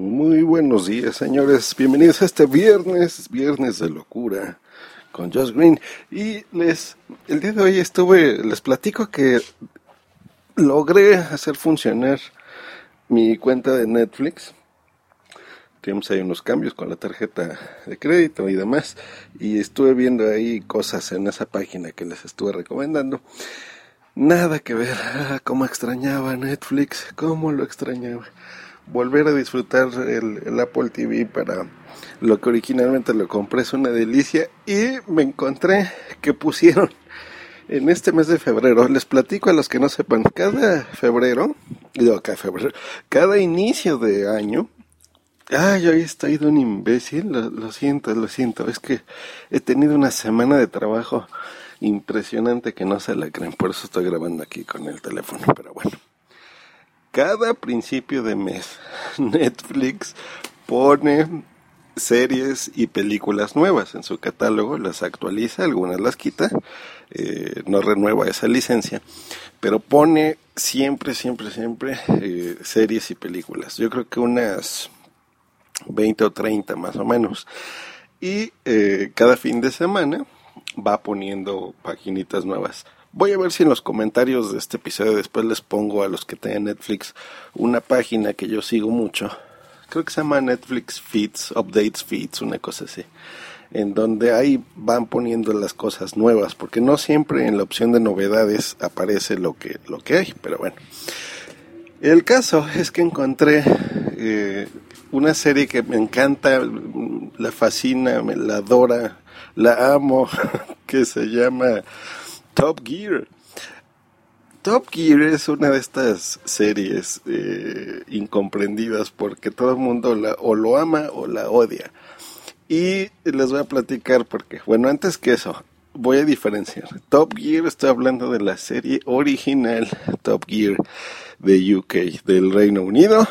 Muy buenos días, señores. Bienvenidos a este viernes, viernes de locura con Josh Green. Y les, el día de hoy estuve, les platico que logré hacer funcionar mi cuenta de Netflix. Tenemos ahí unos cambios con la tarjeta de crédito y demás. Y estuve viendo ahí cosas en esa página que les estuve recomendando. Nada que ver. Ah, cómo extrañaba Netflix. Cómo lo extrañaba. Volver a disfrutar el, Apple TV para lo que originalmente lo compré es una delicia. Y me encontré que pusieron en este mes de febrero, les platico a los que no sepan, cada febrero, digo cada febrero, cada inicio de año, ay, hoy estoy de un imbécil, lo, lo, siento, lo siento, es que he tenido una semana de trabajo impresionante que no se la creen, por eso estoy grabando aquí con el teléfono, pero bueno. Cada principio de mes, Netflix pone series y películas nuevas en su catálogo, las actualiza, algunas las quita, eh, no renueva esa licencia, pero pone siempre, siempre, siempre eh, series y películas. Yo creo que unas 20 o 30 más o menos. Y eh, cada fin de semana va poniendo paginitas nuevas. Voy a ver si en los comentarios de este episodio después les pongo a los que tengan Netflix una página que yo sigo mucho creo que se llama Netflix Feeds, Updates Feeds, una cosa así, en donde ahí van poniendo las cosas nuevas, porque no siempre en la opción de novedades aparece lo que, lo que hay, pero bueno. El caso es que encontré eh, una serie que me encanta, la fascina, me la adora, la amo, que se llama Top Gear. Top Gear es una de estas series eh, incomprendidas porque todo el mundo o lo ama o la odia. Y les voy a platicar porque, bueno, antes que eso, voy a diferenciar. Top Gear, estoy hablando de la serie original Top Gear de UK, del Reino Unido,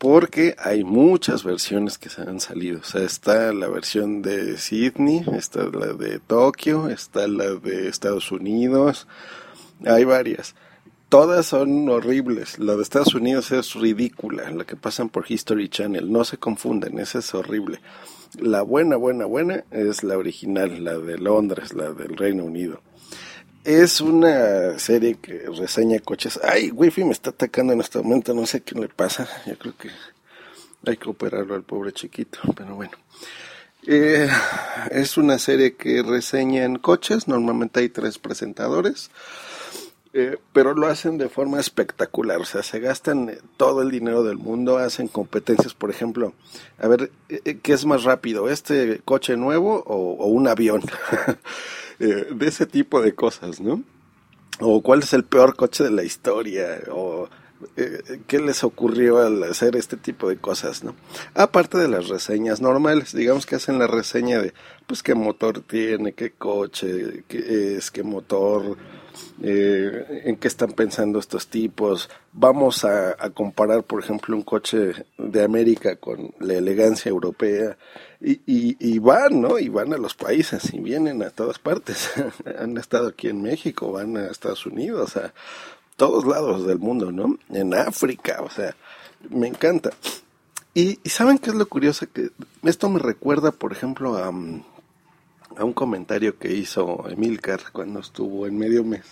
porque hay muchas versiones que se han salido. O sea, está la versión de Sydney, está la de Tokio, está la de Estados Unidos hay varias. Todas son horribles. La de Estados Unidos es ridícula, la que pasan por History Channel. No se confunden, esa es horrible. La buena, buena, buena es la original, la de Londres, la del Reino Unido. Es una serie que reseña coches. Ay, Wifi me está atacando en este momento, no sé qué le pasa. Yo creo que hay que operarlo al pobre chiquito, pero bueno. Eh, es una serie que reseña en coches, normalmente hay tres presentadores. Eh, pero lo hacen de forma espectacular, o sea, se gastan todo el dinero del mundo, hacen competencias, por ejemplo, a ver, eh, ¿qué es más rápido, este coche nuevo o, un avión? Eh, de ese tipo de cosas, ¿no? O cuál es el peor coche de la historia, o qué les ocurrió al hacer este tipo de cosas, ¿no? Aparte de las reseñas normales, digamos que hacen la reseña de, pues, qué motor tiene, qué coche, qué es, qué motor eh, en qué están pensando estos tipos. Vamos a, comparar, por ejemplo, un coche de América con la elegancia europea y, y, van, ¿no? Y van a los países y vienen a todas partes. Han estado aquí en México, van a Estados Unidos, a todos lados del mundo, ¿no? En África, o sea, me encanta. Y, y ¿saben qué es lo curioso? Que esto me recuerda, por ejemplo, a, a un comentario que hizo Emilcar cuando estuvo en medio mes,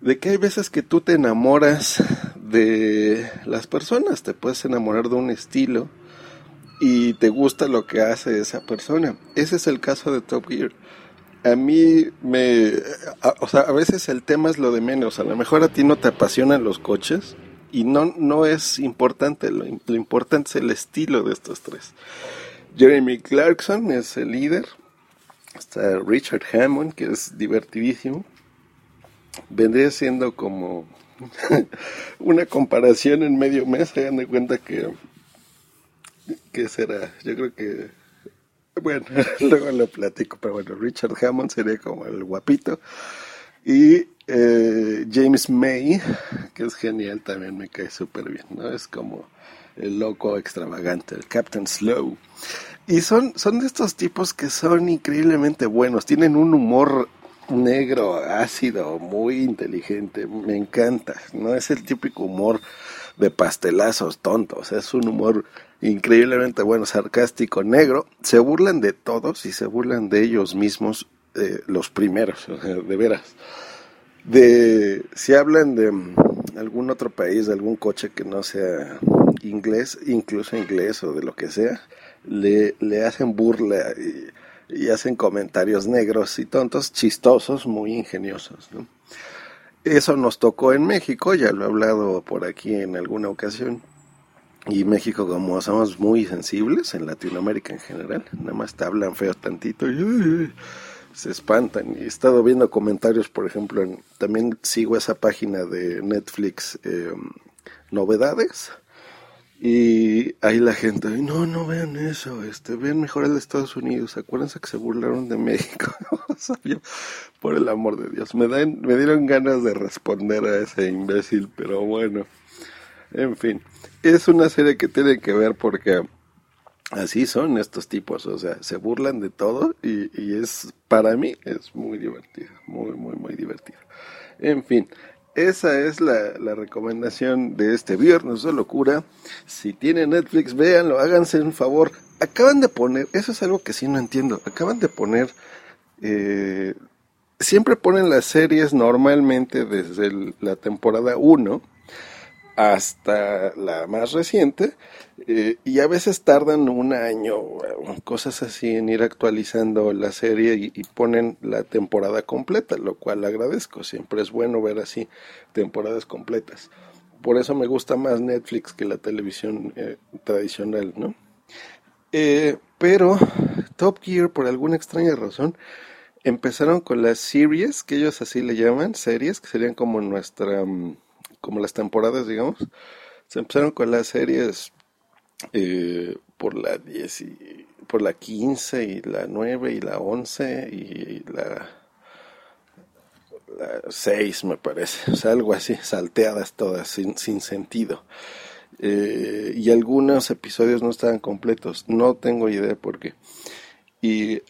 de que hay veces que tú te enamoras de las personas, te puedes enamorar de un estilo y te gusta lo que hace esa persona. Ese es el caso de Top Gear. A mí me, o sea, a veces el tema es lo de menos, a lo mejor a ti no te apasionan los coches y no, no es importante, lo, lo importante es el estilo de estos tres. Jeremy Clarkson es el líder, Está Richard Hammond, que es divertidísimo. Vendría siendo como una comparación en medio mes, hagan de cuenta que, ¿qué será? Yo creo que, bueno, luego lo platico, pero bueno, Richard Hammond sería como el guapito y eh, James May, que es genial, también me cae súper bien, ¿no? Es como el loco extravagante, el Captain Slow. Y son, son de estos tipos que son increíblemente buenos, tienen un humor negro, ácido, muy inteligente, me encanta, no es el típico humor de pastelazos tontos, es un humor increíblemente bueno, sarcástico, negro, se burlan de todos y se burlan de ellos mismos, eh, los primeros, de veras. Si hablan de algún otro país, de algún coche que no sea inglés, incluso inglés o de lo que sea, le hacen burla y, hacen comentarios negros y tontos, chistosos, muy ingeniosos. Eso nos tocó en México, ya lo he hablado por aquí en alguna ocasión. Y México, como somos muy sensibles, en Latinoamérica en general, nada más te hablan feo tantito y se espantan. Y he estado viendo comentarios, por ejemplo, en, también sigo esa página de Netflix, eh, Novedades, y ahí la gente, no, no vean eso, este, vean mejor el de Estados Unidos, acuérdense que se burlaron de México, por el amor de Dios, me, dan, me dieron ganas de responder a ese imbécil, pero bueno, en fin, es una serie que tiene que ver porque así son estos tipos, o sea, se burlan de todo y, y es, para mí, es muy divertido, muy, muy, muy divertido. En fin, esa es la, la, recomendación de este viernes de locura. Si tienen Netflix, véanlo, háganse un favor. Acaban de poner, eso es algo que sí no entiendo, acaban de poner, eh, siempre ponen las series normalmente desde la temporada 1 hasta la más reciente eh, y a veces tardan un año cosas así en ir actualizando la serie y, ponen la temporada completa lo cual agradezco. Siempre es bueno ver así temporadas completas. Por eso me gusta más Netflix que la televisión eh, tradicional no eh, pero Top Gear por alguna extraña razón empezaron con las series que ellos así le llaman series que serían como nuestra mm, como las temporadas, digamos, se empezaron con las series eh, por la 10 por la 15 y la 9 y la 11 y la, la 6 me parece, o sea, algo así, salteadas todas, sin, sin sentido. Eh, y algunos episodios no estaban completos, no tengo idea por qué. Y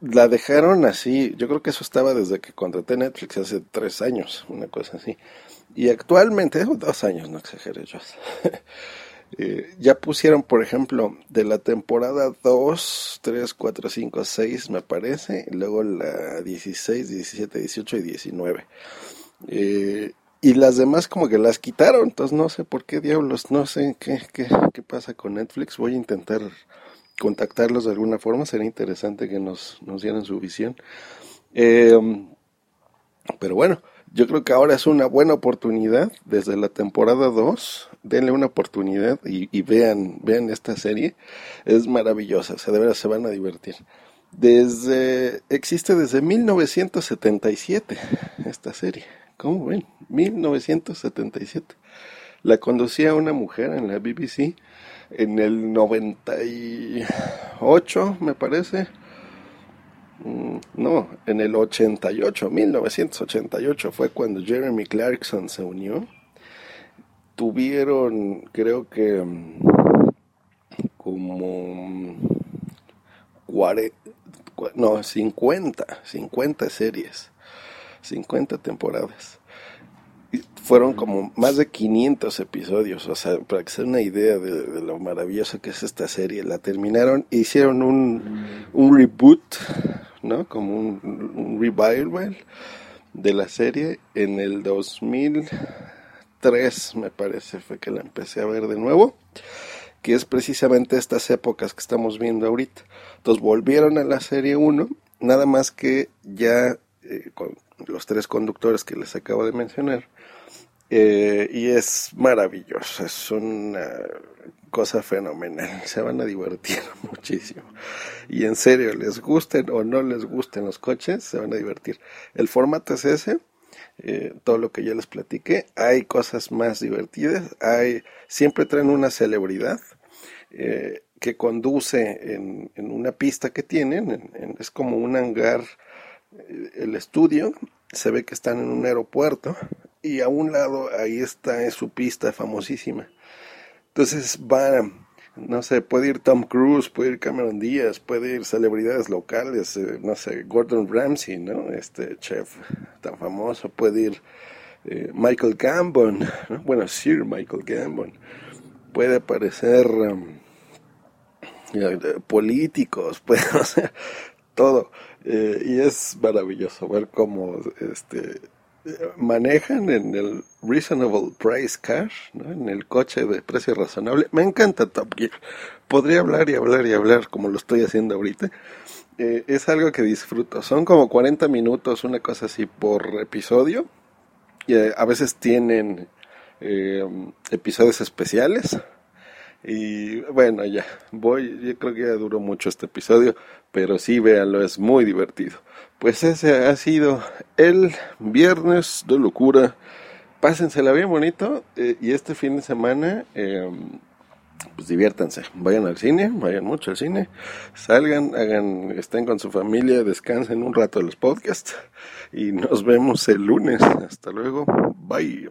la dejaron así, yo creo que eso estaba desde que contraté Netflix hace tres años, una cosa así. Y actualmente, dos años, no exageré yo. Eh, ya pusieron, por ejemplo, de la temporada 2, 3, 4, 5, 6, me parece, y luego la 16, 17, 18 y 19. Eh, y las demás como que las quitaron, entonces no sé por qué diablos, no sé qué, qué, qué pasa con Netflix, voy a intentar contactarlos de alguna forma, sería interesante que nos, nos dieran su visión. Eh, pero bueno, yo creo que ahora es una buena oportunidad desde la temporada 2. Denle una oportunidad y, vean, vean esta serie. Es maravillosa, o sea, de verdad se van a divertir. Desde, existe desde 1977 esta serie. ¿Cómo ven? 1977. La conducía una mujer en la BBC en el 98, me parece no, en el 88, 1988 fue cuando Jeremy Clarkson se unió. Tuvieron, creo que, mm, como 40, no, 50, 50 series, 50 temporadas fueron como más de 500 episodios, o sea, para que se una idea de, lo maravillosa que es esta serie, la terminaron, hicieron un, un reboot, ¿no? Como un, revival de la serie en el 2003, me parece, fue que la empecé a ver de nuevo, que es precisamente estas épocas que estamos viendo ahorita. Entonces volvieron a la serie 1, nada más que ya eh, con los tres conductores que les acabo de mencionar, eh, y es maravilloso, es una cosa fenomenal, se van a divertir muchísimo. Y en serio, les gusten o no les gusten los coches, se van a divertir. El formato es ese, eh, todo lo que ya les platiqué. Hay cosas más divertidas, hay, siempre traen una celebridad eh, que conduce en, una pista que tienen, es como un hangar, eh, el estudio, se ve que están en un aeropuerto y a un lado ahí está su pista famosísima. Entonces va no sé, puede ir Tom Cruise, puede ir Cameron Díaz, puede ir celebridades locales, eh, no sé, Gordon Ramsay, ¿no? Este chef tan famoso, puede ir eh, Michael Gambon, bueno, Sir Michael Gambon, puede aparecer um, políticos, puede, o todo. Eh, y es maravilloso ver cómo este manejan en el reasonable price cash, en el coche de precio razonable. Me encanta Top Gear. Podría hablar y hablar y hablar como lo estoy haciendo ahorita. Eh, es algo que disfruto. Son como 40 minutos, una cosa así por episodio. Y eh, a veces tienen eh, episodios especiales. Y bueno, ya, voy, yo creo que ya duró mucho este episodio, pero sí, véanlo, es muy divertido. Pues ese ha sido el viernes de locura. Pásensela bien bonito eh, y este fin de semana, em, pues diviértanse. Vayan al cine, vayan mucho al cine, salgan, hagan, estén con su familia, descansen un rato de los podcasts y nos vemos el lunes. Hasta luego. Bye.